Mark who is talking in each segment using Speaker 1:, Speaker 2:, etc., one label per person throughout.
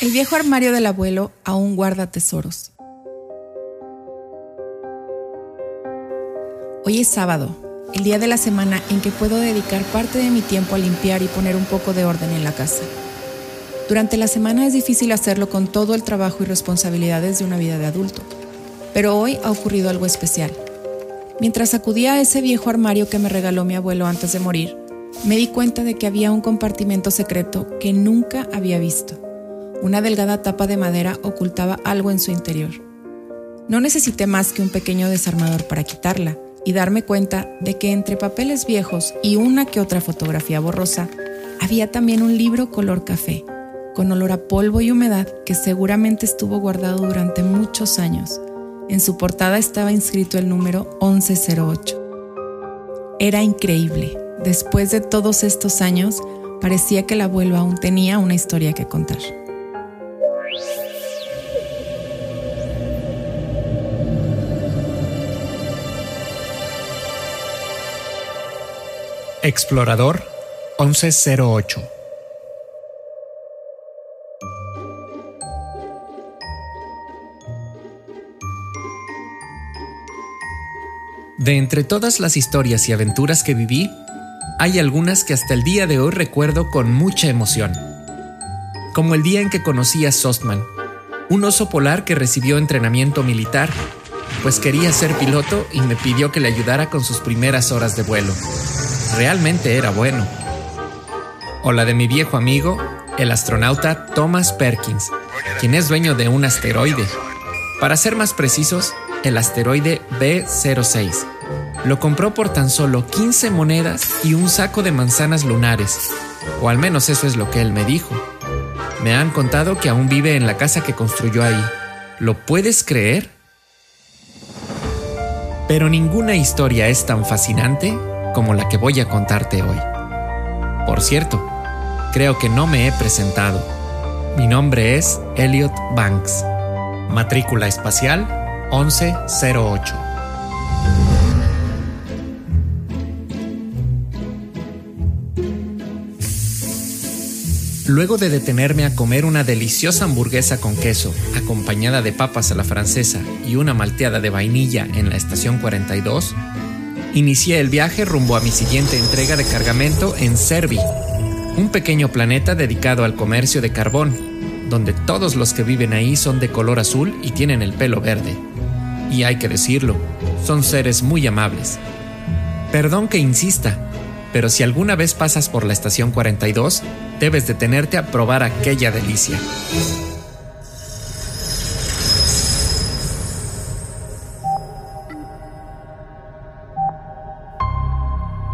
Speaker 1: El viejo armario del abuelo aún guarda tesoros. Hoy es sábado, el día de la semana en que puedo dedicar parte de mi tiempo a limpiar y poner un poco de orden en la casa. Durante la semana es difícil hacerlo con todo el trabajo y responsabilidades de una vida de adulto, pero hoy ha ocurrido algo especial. Mientras acudía a ese viejo armario que me regaló mi abuelo antes de morir, me di cuenta de que había un compartimento secreto que nunca había visto. Una delgada tapa de madera ocultaba algo en su interior. No necesité más que un pequeño desarmador para quitarla y darme cuenta de que entre papeles viejos y una que otra fotografía borrosa, había también un libro color café, con olor a polvo y humedad que seguramente estuvo guardado durante muchos años. En su portada estaba inscrito el número 1108. Era increíble. Después de todos estos años, parecía que el abuelo aún tenía una historia que contar.
Speaker 2: Explorador 1108 De entre todas las historias y aventuras que viví, hay algunas que hasta el día de hoy recuerdo con mucha emoción. Como el día en que conocí a Sostman, un oso polar que recibió entrenamiento militar, pues quería ser piloto y me pidió que le ayudara con sus primeras horas de vuelo realmente era bueno. O la de mi viejo amigo, el astronauta Thomas Perkins, quien es dueño de un asteroide. Para ser más precisos, el asteroide B06. Lo compró por tan solo 15 monedas y un saco de manzanas lunares, o al menos eso es lo que él me dijo. Me han contado que aún vive en la casa que construyó ahí. ¿Lo puedes creer? Pero ninguna historia es tan fascinante como la que voy a contarte hoy. Por cierto, creo que no me he presentado. Mi nombre es Elliot Banks. Matrícula espacial 1108. Luego de detenerme a comer una deliciosa hamburguesa con queso, acompañada de papas a la francesa y una malteada de vainilla en la estación 42, inicié el viaje rumbo a mi siguiente entrega de cargamento en Servi, un pequeño planeta dedicado al comercio de carbón, donde todos los que viven ahí son de color azul y tienen el pelo verde. Y hay que decirlo, son seres muy amables. Perdón que insista, pero si alguna vez pasas por la estación 42, debes detenerte a probar aquella delicia.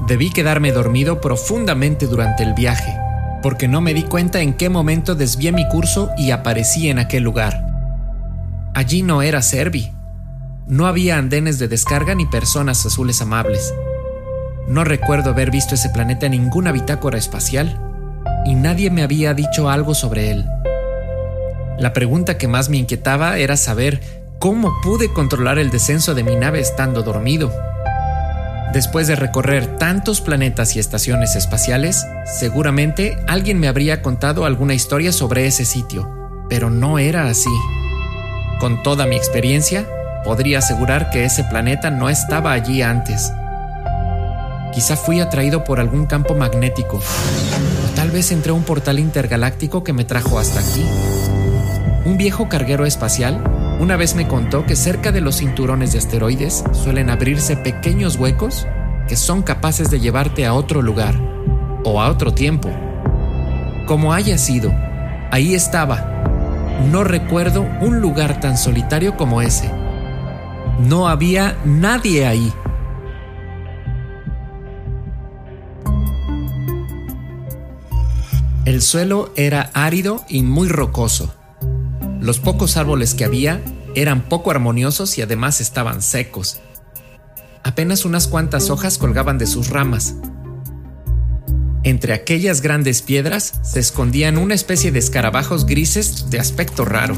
Speaker 2: Debí quedarme dormido profundamente durante el viaje, porque no me di cuenta en qué momento desvié mi curso y aparecí en aquel lugar. Allí no era Servi. No había andenes de descarga ni personas azules amables. No recuerdo haber visto ese planeta en ninguna bitácora espacial, y nadie me había dicho algo sobre él. La pregunta que más me inquietaba era saber cómo pude controlar el descenso de mi nave estando dormido. Después de recorrer tantos planetas y estaciones espaciales, seguramente alguien me habría contado alguna historia sobre ese sitio, pero no era así. Con toda mi experiencia, podría asegurar que ese planeta no estaba allí antes. Quizá fui atraído por algún campo magnético, o tal vez entré a un portal intergaláctico que me trajo hasta aquí. Un viejo carguero espacial una vez me contó que cerca de los cinturones de asteroides suelen abrirse pequeños huecos que son capaces de llevarte a otro lugar o a otro tiempo. Como haya sido, ahí estaba. No recuerdo un lugar tan solitario como ese. No había nadie ahí. El suelo era árido y muy rocoso los pocos árboles que había eran poco armoniosos y además estaban secos. Apenas unas cuantas hojas colgaban de sus ramas. Entre aquellas grandes piedras se escondían una especie de escarabajos grises de aspecto raro,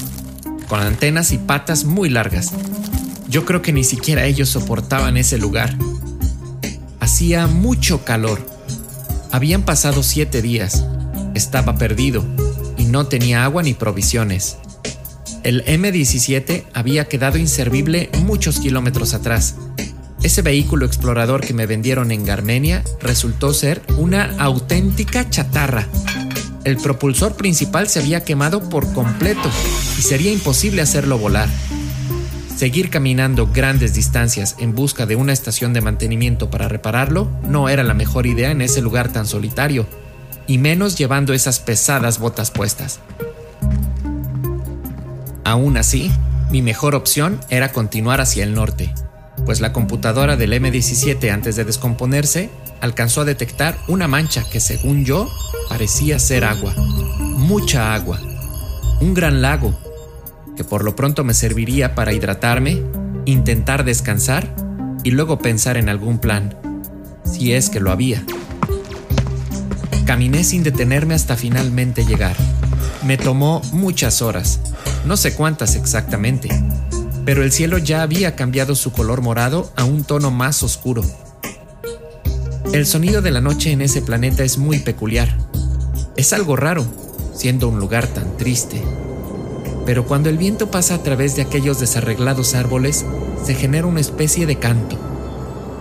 Speaker 2: con antenas y patas muy largas. Yo creo que ni siquiera ellos soportaban ese lugar. Hacía mucho calor. Habían pasado siete días. Estaba perdido no tenía agua ni provisiones. El M17 había quedado inservible muchos kilómetros atrás. Ese vehículo explorador que me vendieron en Garmenia resultó ser una auténtica chatarra. El propulsor principal se había quemado por completo y sería imposible hacerlo volar. Seguir caminando grandes distancias en busca de una estación de mantenimiento para repararlo no era la mejor idea en ese lugar tan solitario, y menos llevando esas pesadas botas puestas. Aún así, mi mejor opción era continuar hacia el norte, pues la computadora del M17 antes de descomponerse alcanzó a detectar una mancha que según yo parecía ser agua, mucha agua, un gran lago, que por lo pronto me serviría para hidratarme, intentar descansar y luego pensar en algún plan, si es que lo había. Caminé sin detenerme hasta finalmente llegar. Me tomó muchas horas, no sé cuántas exactamente, pero el cielo ya había cambiado su color morado a un tono más oscuro. El sonido de la noche en ese planeta es muy peculiar. Es algo raro, siendo un lugar tan triste. Pero cuando el viento pasa a través de aquellos desarreglados árboles, se genera una especie de canto.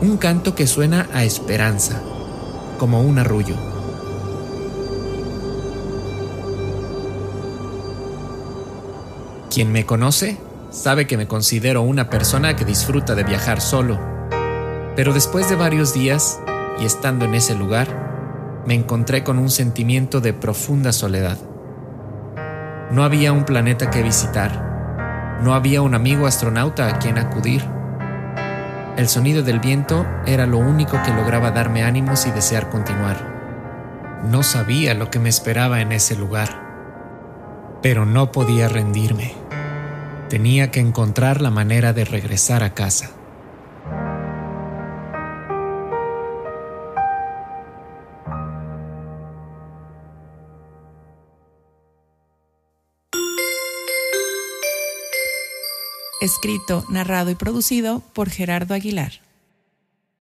Speaker 2: Un canto que suena a esperanza, como un arrullo. Quien me conoce sabe que me considero una persona que disfruta de viajar solo. Pero después de varios días, y estando en ese lugar, me encontré con un sentimiento de profunda soledad. No había un planeta que visitar. No había un amigo astronauta a quien acudir. El sonido del viento era lo único que lograba darme ánimos y desear continuar. No sabía lo que me esperaba en ese lugar, pero no podía rendirme. Tenía que encontrar la manera de regresar a casa.
Speaker 1: Escrito, narrado y producido por Gerardo Aguilar.